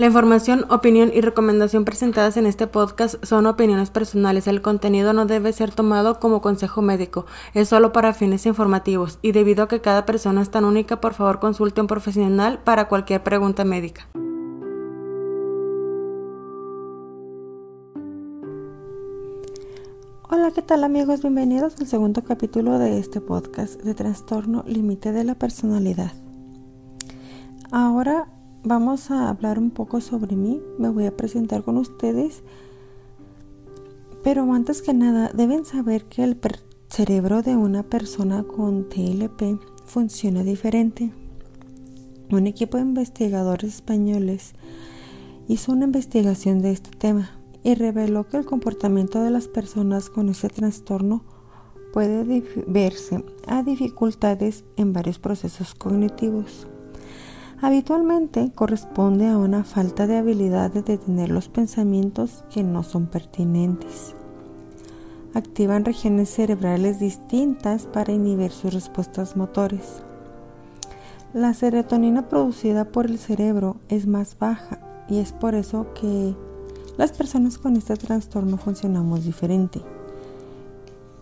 La información, opinión y recomendación presentadas en este podcast son opiniones personales. El contenido no debe ser tomado como consejo médico, es solo para fines informativos y debido a que cada persona es tan única, por favor consulte a un profesional para cualquier pregunta médica. Hola, ¿qué tal amigos? Bienvenidos al segundo capítulo de este podcast de trastorno límite de la personalidad. Ahora vamos a hablar un poco sobre mí, me voy a presentar con ustedes, pero antes que nada deben saber que el cerebro de una persona con TLP funciona diferente. Un equipo de investigadores españoles hizo una investigación de este tema y reveló que el comportamiento de las personas con ese trastorno puede verse a dificultades en varios procesos cognitivos. Habitualmente corresponde a una falta de habilidad de detener los pensamientos que no son pertinentes. Activan regiones cerebrales distintas para inhibir sus respuestas motores. La serotonina producida por el cerebro es más baja y es por eso que las personas con este trastorno funcionamos diferente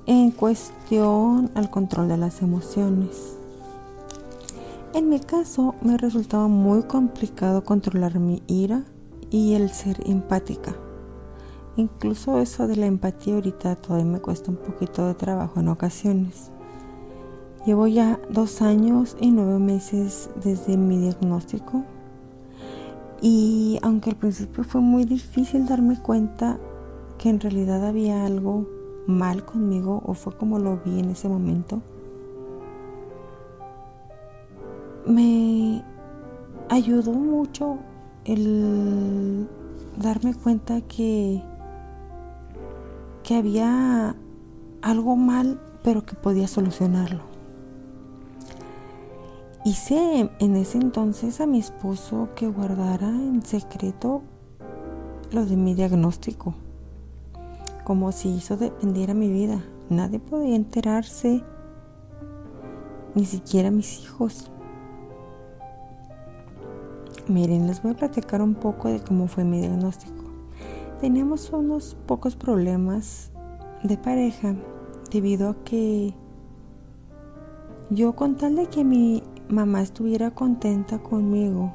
en cuestión al control de las emociones. En mi caso me resultaba muy complicado controlar mi ira y el ser empática. Incluso eso de la empatía ahorita todavía me cuesta un poquito de trabajo en ocasiones. Llevo ya dos años y nueve meses desde mi diagnóstico y aunque al principio fue muy difícil darme cuenta que en realidad había algo mal conmigo o fue como lo vi en ese momento, me ayudó mucho el darme cuenta que, que había algo mal, pero que podía solucionarlo. Hice en ese entonces a mi esposo que guardara en secreto lo de mi diagnóstico, como si eso dependiera mi vida. Nadie podía enterarse, ni siquiera mis hijos. Miren, les voy a platicar un poco de cómo fue mi diagnóstico. Teníamos unos pocos problemas de pareja debido a que yo con tal de que mi mamá estuviera contenta conmigo,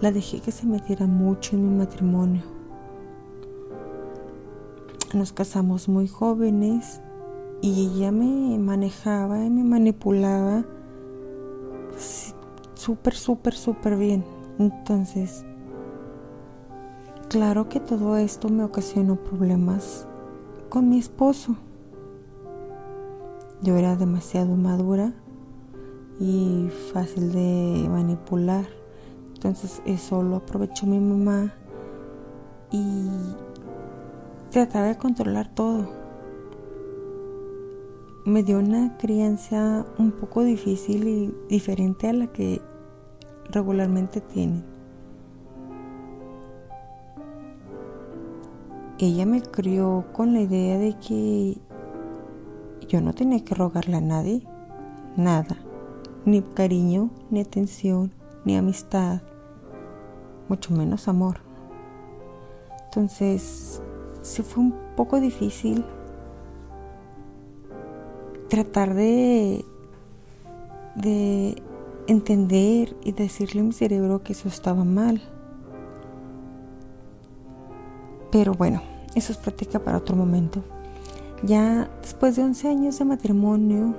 la dejé que se metiera mucho en mi matrimonio. Nos casamos muy jóvenes y ella me manejaba y me manipulaba súper, súper, súper bien. Entonces, claro que todo esto me ocasionó problemas con mi esposo. Yo era demasiado madura y fácil de manipular. Entonces eso lo aprovechó mi mamá y trataba de controlar todo. Me dio una crianza un poco difícil y diferente a la que regularmente tienen. Ella me crió con la idea de que yo no tenía que rogarle a nadie, nada, ni cariño, ni atención, ni amistad, mucho menos amor. Entonces, sí fue un poco difícil tratar de, de entender y decirle a mi cerebro que eso estaba mal. Pero bueno, eso es práctica para otro momento. Ya después de 11 años de matrimonio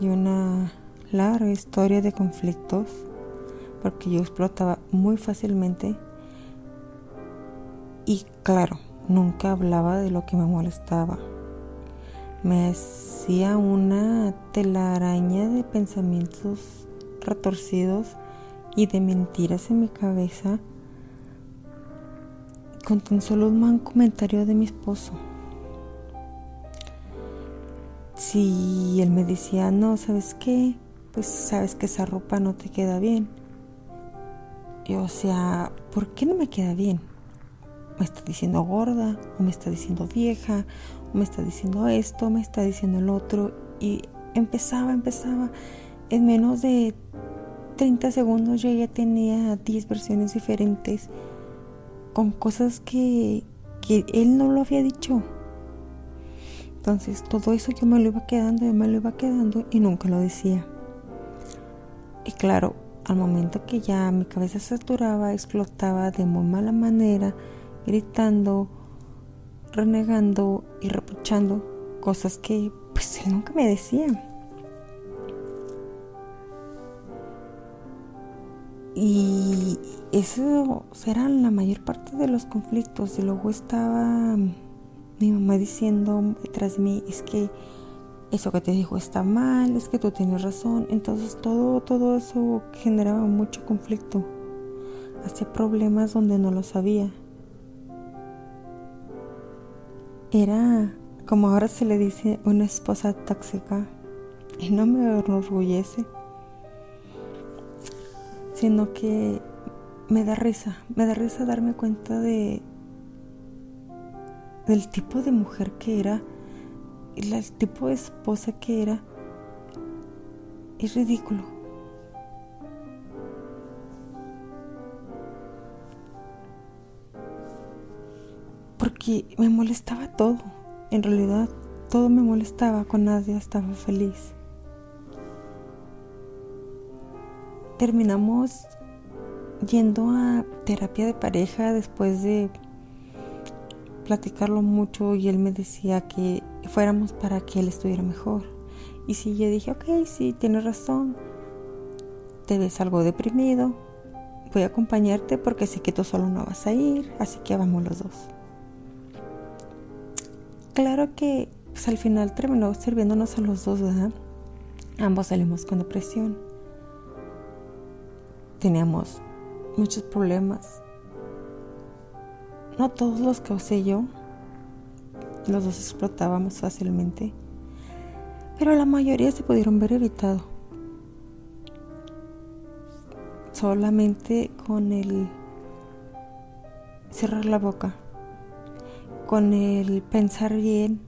y una larga historia de conflictos, porque yo explotaba muy fácilmente y claro, nunca hablaba de lo que me molestaba. Me hacía una telaraña de pensamientos retorcidos y de mentiras en mi cabeza con tan solo un mal comentario de mi esposo. Si él me decía, no, ¿sabes qué? Pues sabes que esa ropa no te queda bien. Yo, o sea, ¿por qué no me queda bien? Me está diciendo gorda, o me está diciendo vieja, o me está diciendo esto, me está diciendo el otro. Y empezaba, empezaba en menos de 30 segundos yo ya tenía 10 versiones diferentes con cosas que, él no lo había dicho. Entonces todo eso yo me lo iba quedando, yo me lo iba quedando y nunca lo decía. Y claro, al momento que ya mi cabeza saturaba, explotaba de muy mala manera, gritando, renegando y reprochando cosas que pues él nunca me decía. Y eso era la mayor parte de los conflictos. Y luego estaba mi mamá diciendo detrás de mí, es que eso que te dijo está mal, es que tú tienes razón. Entonces todo, todo eso generaba mucho conflicto. Hacía problemas donde no lo sabía. Era, como ahora se le dice, una esposa tóxica. Y no me enorgullece sino que me da risa, me da risa darme cuenta de del tipo de mujer que era, el tipo de esposa que era. Es ridículo. Porque me molestaba todo. En realidad, todo me molestaba, con nadie estaba feliz. Terminamos yendo a terapia de pareja después de platicarlo mucho y él me decía que fuéramos para que él estuviera mejor. Y si yo dije, ok, sí, tienes razón, te ves algo deprimido, voy a acompañarte porque sé que tú solo no vas a ir, así que vamos los dos. Claro que pues, al final terminó sirviéndonos a los dos, ¿verdad? Ambos salimos con depresión teníamos muchos problemas. No todos los causé yo, los dos explotábamos fácilmente, pero la mayoría se pudieron ver evitado. Solamente con el cerrar la boca, con el pensar bien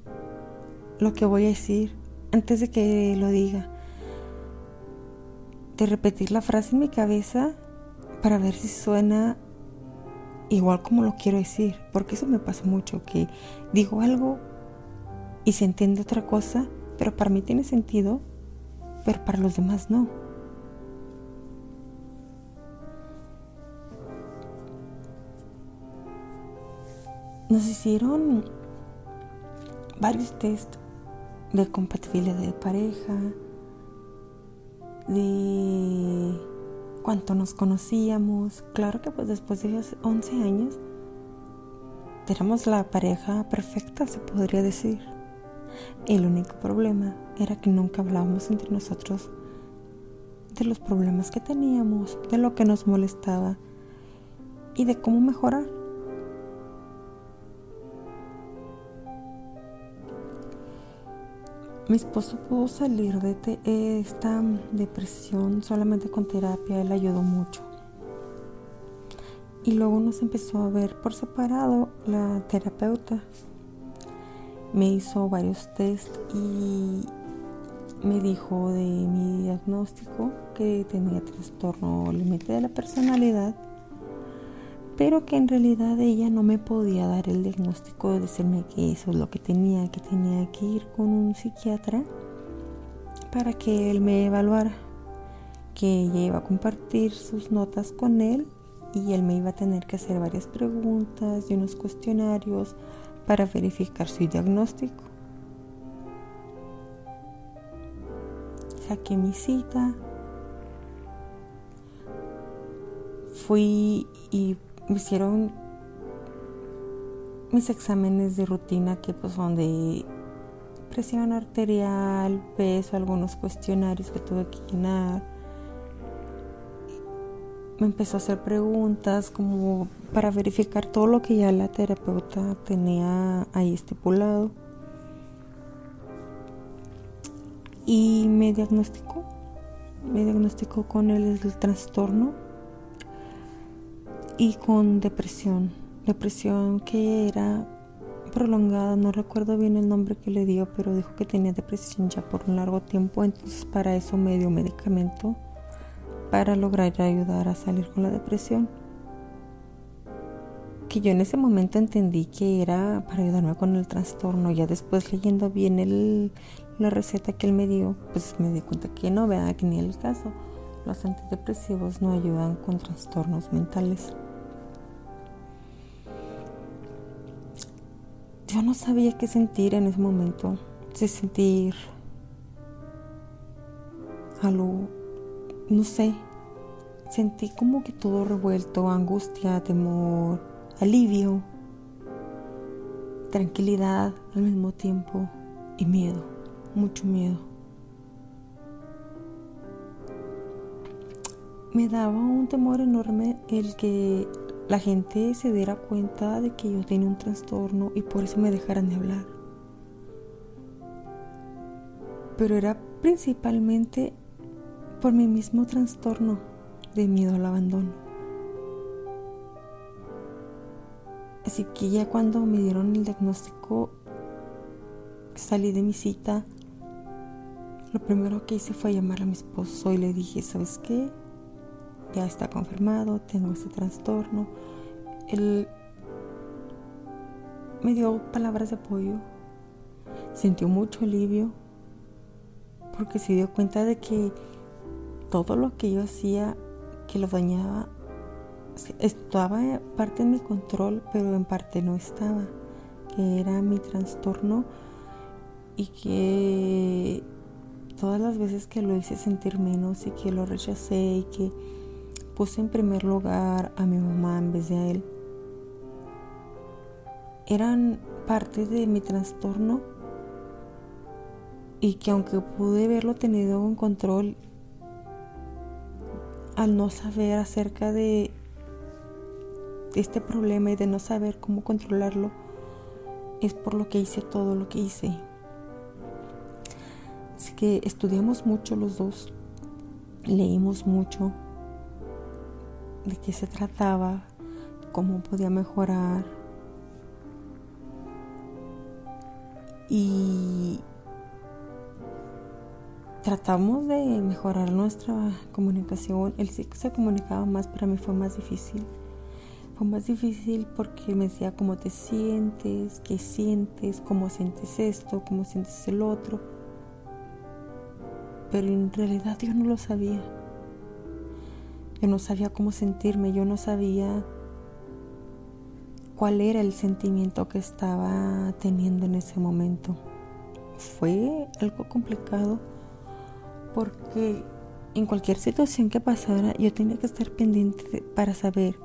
lo que voy a decir antes de que lo diga de repetir la frase en mi cabeza para ver si suena igual como lo quiero decir, porque eso me pasa mucho, que digo algo y se entiende otra cosa, pero para mí tiene sentido, pero para los demás no. Nos hicieron varios test de compatibilidad de pareja, de cuánto nos conocíamos. Claro que pues después de 11 años éramos la pareja perfecta, se podría decir. El único problema era que nunca hablábamos entre nosotros de los problemas que teníamos, de lo que nos molestaba y de cómo mejorar. Mi esposo pudo salir de esta depresión solamente con terapia, él ayudó mucho. Y luego nos empezó a ver por separado la terapeuta. Me hizo varios test y me dijo de mi diagnóstico que tenía trastorno límite de la personalidad pero que en realidad ella no me podía dar el diagnóstico de decirme que eso es lo que tenía, que tenía que ir con un psiquiatra para que él me evaluara, que ella iba a compartir sus notas con él y él me iba a tener que hacer varias preguntas y unos cuestionarios para verificar su diagnóstico. Saqué mi cita, fui y me hicieron mis exámenes de rutina que pues son de presión arterial, peso, algunos cuestionarios que tuve que llenar. Me empezó a hacer preguntas como para verificar todo lo que ya la terapeuta tenía ahí estipulado. Y me diagnosticó, me diagnosticó con el, el trastorno y con depresión, depresión que era prolongada, no recuerdo bien el nombre que le dio, pero dijo que tenía depresión ya por un largo tiempo, entonces para eso me dio medicamento para lograr ayudar a salir con la depresión. Que yo en ese momento entendí que era para ayudarme con el trastorno. Ya después leyendo bien la receta que él me dio, pues me di cuenta que no, vea que ni el caso. Los antidepresivos no ayudan con trastornos mentales. Yo no sabía qué sentir en ese momento. Si sentir algo, no sé. Sentí como que todo revuelto, angustia, temor, alivio, tranquilidad al mismo tiempo y miedo, mucho miedo. Me daba un temor enorme el que la gente se diera cuenta de que yo tenía un trastorno y por eso me dejaran de hablar. Pero era principalmente por mi mismo trastorno de miedo al abandono. Así que ya cuando me dieron el diagnóstico, salí de mi cita, lo primero que hice fue llamar a mi esposo y le dije, ¿sabes qué? Ya está confirmado, tengo ese trastorno. Él me dio palabras de apoyo, sintió mucho alivio, porque se dio cuenta de que todo lo que yo hacía que lo dañaba estaba parte en mi control, pero en parte no estaba, que era mi trastorno y que todas las veces que lo hice sentir menos y que lo rechacé y que puse en primer lugar a mi mamá en vez de a él. Eran parte de mi trastorno y que aunque pude haberlo tenido en control, al no saber acerca de este problema y de no saber cómo controlarlo, es por lo que hice todo lo que hice. Así que estudiamos mucho los dos, leímos mucho, de qué se trataba, cómo podía mejorar. Y tratamos de mejorar nuestra comunicación. Él sí se comunicaba más, para mí fue más difícil. Fue más difícil porque me decía cómo te sientes, qué sientes, cómo sientes esto, cómo sientes el otro. Pero en realidad yo no lo sabía. Yo no sabía cómo sentirme, yo no sabía cuál era el sentimiento que estaba teniendo en ese momento. Fue algo complicado porque en cualquier situación que pasara yo tenía que estar pendiente para saber,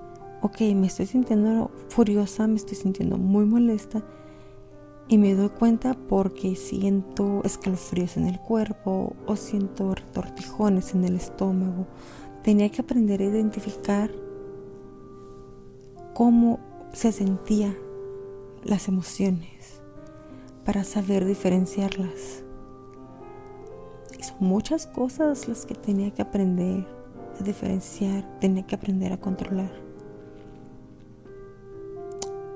ok, me estoy sintiendo furiosa, me estoy sintiendo muy molesta y me doy cuenta porque siento escalofríos en el cuerpo o siento retortijones en el estómago tenía que aprender a identificar cómo se sentían las emociones para saber diferenciarlas. Y son muchas cosas las que tenía que aprender a diferenciar, tenía que aprender a controlar.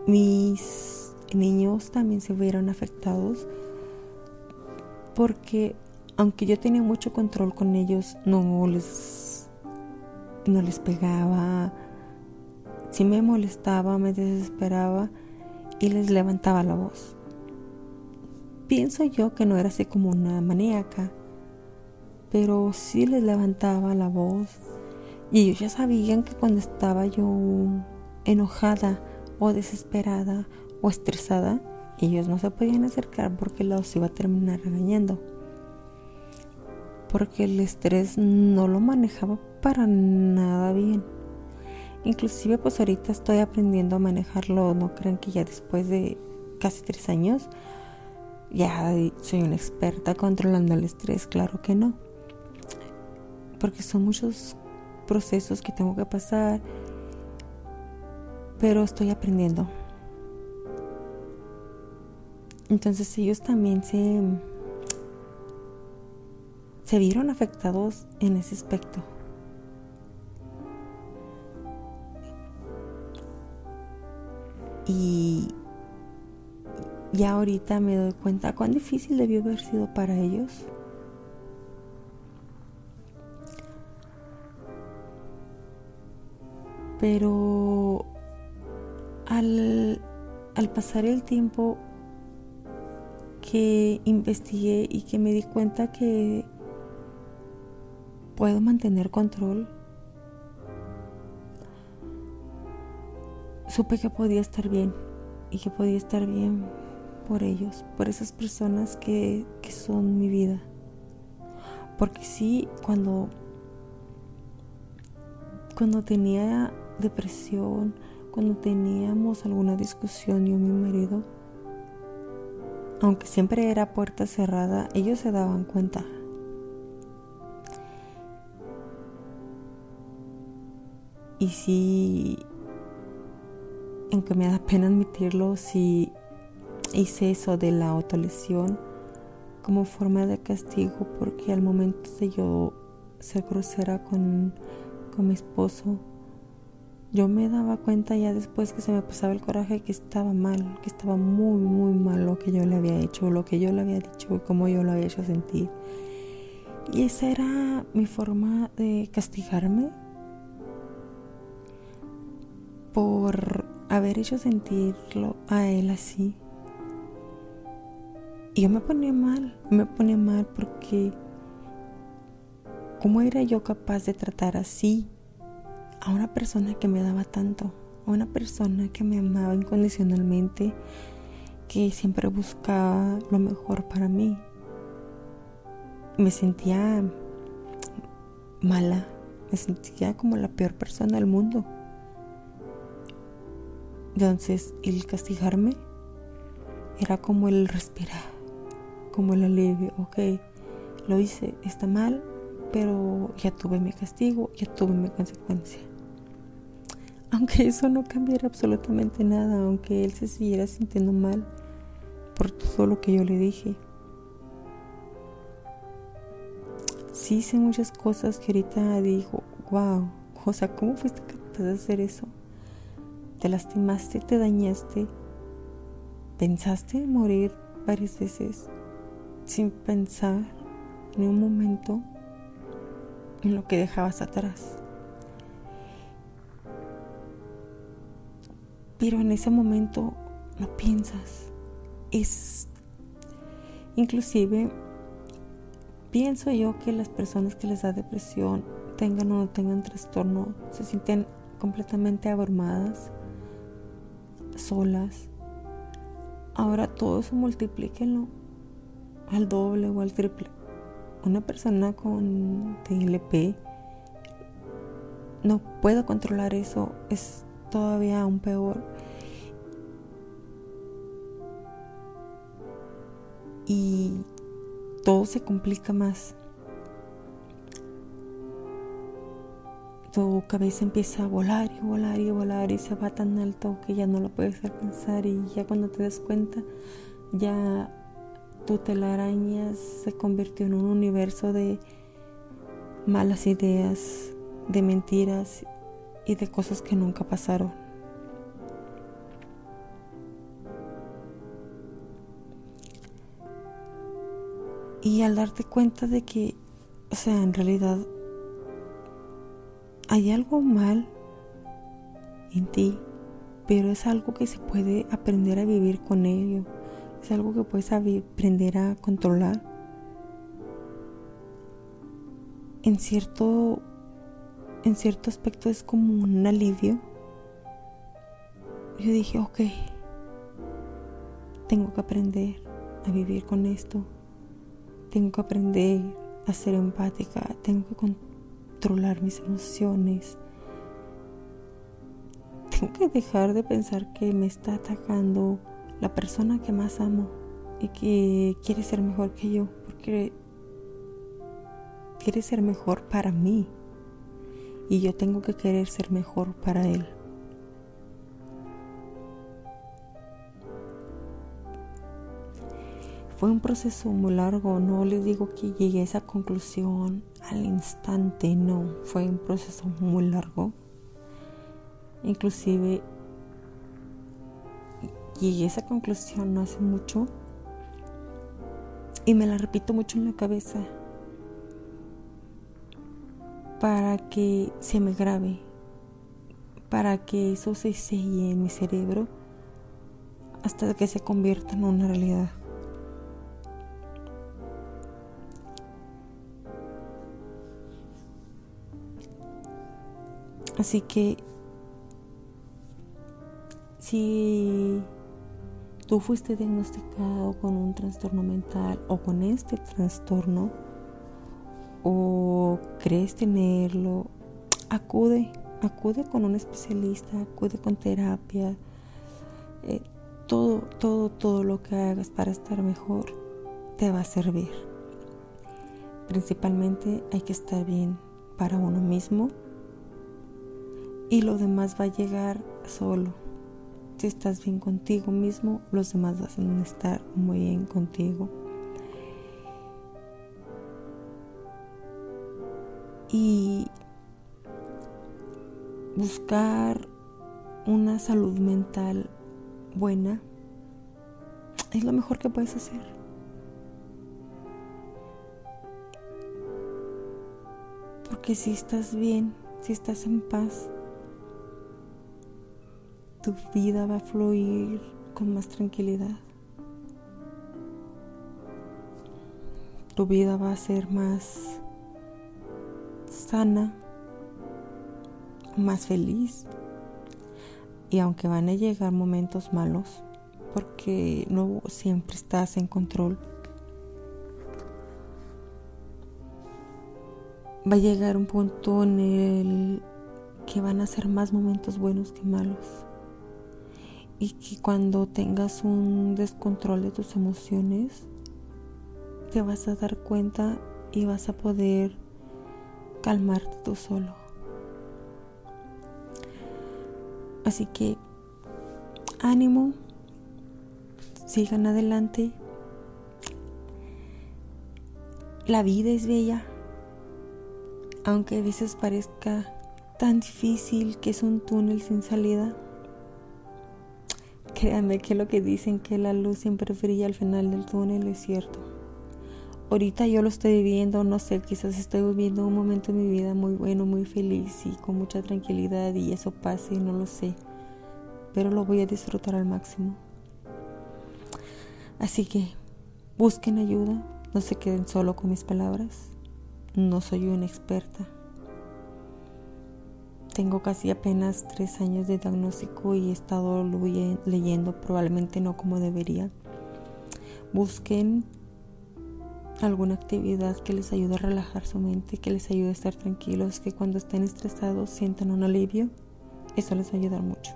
Mis niños también se vieron afectados porque aunque yo tenía mucho control con ellos, no les no les pegaba, si me molestaba, me desesperaba y les levantaba la voz. Pienso yo que no era así como una maníaca, pero sí les levantaba la voz y ellos ya sabían que cuando estaba yo enojada o desesperada o estresada, ellos no se podían acercar porque los iba a terminar regañando. Porque el estrés no lo manejaba para nada bien. Inclusive pues ahorita estoy aprendiendo a manejarlo, no crean que ya después de casi tres años ya soy una experta controlando el estrés, claro que no. Porque son muchos procesos que tengo que pasar, pero estoy aprendiendo. Entonces ellos también se, se vieron afectados en ese aspecto. Y ya ahorita me doy cuenta cuán difícil debió haber sido para ellos. Pero al, al pasar el tiempo que investigué y que me di cuenta que puedo mantener control, supe que podía estar bien y que podía estar bien por ellos, por esas personas que, que son mi vida. Porque sí, cuando, cuando tenía depresión, cuando teníamos alguna discusión yo y mi marido, aunque siempre era puerta cerrada, ellos se daban cuenta. Y si, aunque me da pena admitirlo, si hice eso de la autolesión como forma de castigo, porque al momento de yo ser grosera con, con mi esposo, yo me daba cuenta ya después que se me pasaba el coraje que estaba mal, que estaba muy, muy mal lo que yo le había hecho, lo que yo le había dicho, cómo yo lo había hecho sentir. Y esa era mi forma de castigarme por haber hecho sentirlo a él así. Y yo me ponía mal, me ponía mal porque ¿cómo era yo capaz de tratar así a una persona que me daba tanto, a una persona que me amaba incondicionalmente, que siempre buscaba lo mejor para mí. Me sentía mala, me sentía como la peor persona del mundo. Entonces, el castigarme era como el respirar, como el alivio. Ok, lo hice, está mal, pero ya tuve mi castigo, ya tuve mi consecuencia aunque eso no cambiara absolutamente nada, aunque él se siguiera sintiendo mal por todo lo que yo le dije. Sí hice muchas cosas que ahorita digo, wow, o sea, ¿cómo fuiste capaz de hacer eso? Te lastimaste, te dañaste, pensaste en morir varias veces sin pensar ni un momento en lo que dejabas atrás. Pero en ese momento no piensas. Es inclusive pienso yo que las personas que les da depresión, tengan o no tengan trastorno, se sienten completamente abrumadas, solas. Ahora todo eso multiplíquenlo al doble o al triple. Una persona con TLP no puede controlar eso, es todavía aún peor. Y todo se complica más. Tu cabeza empieza a volar y volar y volar y se va tan alto que ya no lo puedes alcanzar y ya cuando te das cuenta ya tu telaraña se convirtió en un universo de malas ideas, de mentiras y de cosas que nunca pasaron. Y al darte cuenta de que, o sea, en realidad hay algo mal en ti, pero es algo que se puede aprender a vivir con ello. Es algo que puedes aprender a controlar. En cierto en cierto aspecto es como un alivio. Yo dije, ok, tengo que aprender a vivir con esto. Tengo que aprender a ser empática. Tengo que controlar mis emociones. Tengo que dejar de pensar que me está atacando la persona que más amo y que quiere ser mejor que yo. Porque quiere ser mejor para mí y yo tengo que querer ser mejor para Él. Fue un proceso muy largo, no les digo que llegué a esa conclusión al instante, no, fue un proceso muy largo. Inclusive llegué a esa conclusión no hace mucho y me la repito mucho en la cabeza para que se me grabe, para que eso se selle en mi cerebro hasta que se convierta en una realidad. Así que si tú fuiste diagnosticado con un trastorno mental o con este trastorno o crees tenerlo, acude, acude con un especialista, acude con terapia. Eh, todo, todo, todo lo que hagas para estar mejor te va a servir. Principalmente hay que estar bien para uno mismo y lo demás va a llegar solo. Si estás bien contigo mismo, los demás van a estar muy bien contigo. Y buscar una salud mental buena es lo mejor que puedes hacer. Porque si estás bien, si estás en paz, tu vida va a fluir con más tranquilidad. Tu vida va a ser más sana, más feliz. Y aunque van a llegar momentos malos, porque no siempre estás en control, va a llegar un punto en el que van a ser más momentos buenos que malos y que cuando tengas un descontrol de tus emociones, te vas a dar cuenta y vas a poder calmarte tú solo. Así que ánimo, sigan adelante. La vida es bella, aunque a veces parezca tan difícil que es un túnel sin salida. Créanme que lo que dicen que la luz siempre brilla al final del túnel es cierto. Ahorita yo lo estoy viviendo, no sé, quizás estoy viviendo un momento en mi vida muy bueno, muy feliz y con mucha tranquilidad y eso pase, no lo sé. Pero lo voy a disfrutar al máximo. Así que busquen ayuda, no se queden solo con mis palabras. No soy una experta, tengo casi apenas tres años de diagnóstico y he estado leyendo, probablemente no como debería. Busquen alguna actividad que les ayude a relajar su mente, que les ayude a estar tranquilos, que cuando estén estresados sientan un alivio. Eso les va a ayudar mucho.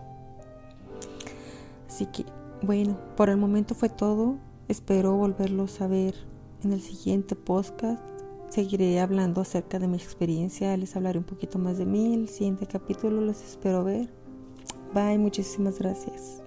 Así que, bueno, por el momento fue todo. Espero volverlos a ver en el siguiente podcast seguiré hablando acerca de mi experiencia, les hablaré un poquito más de mí. El siguiente capítulo los espero ver. Bye, muchísimas gracias.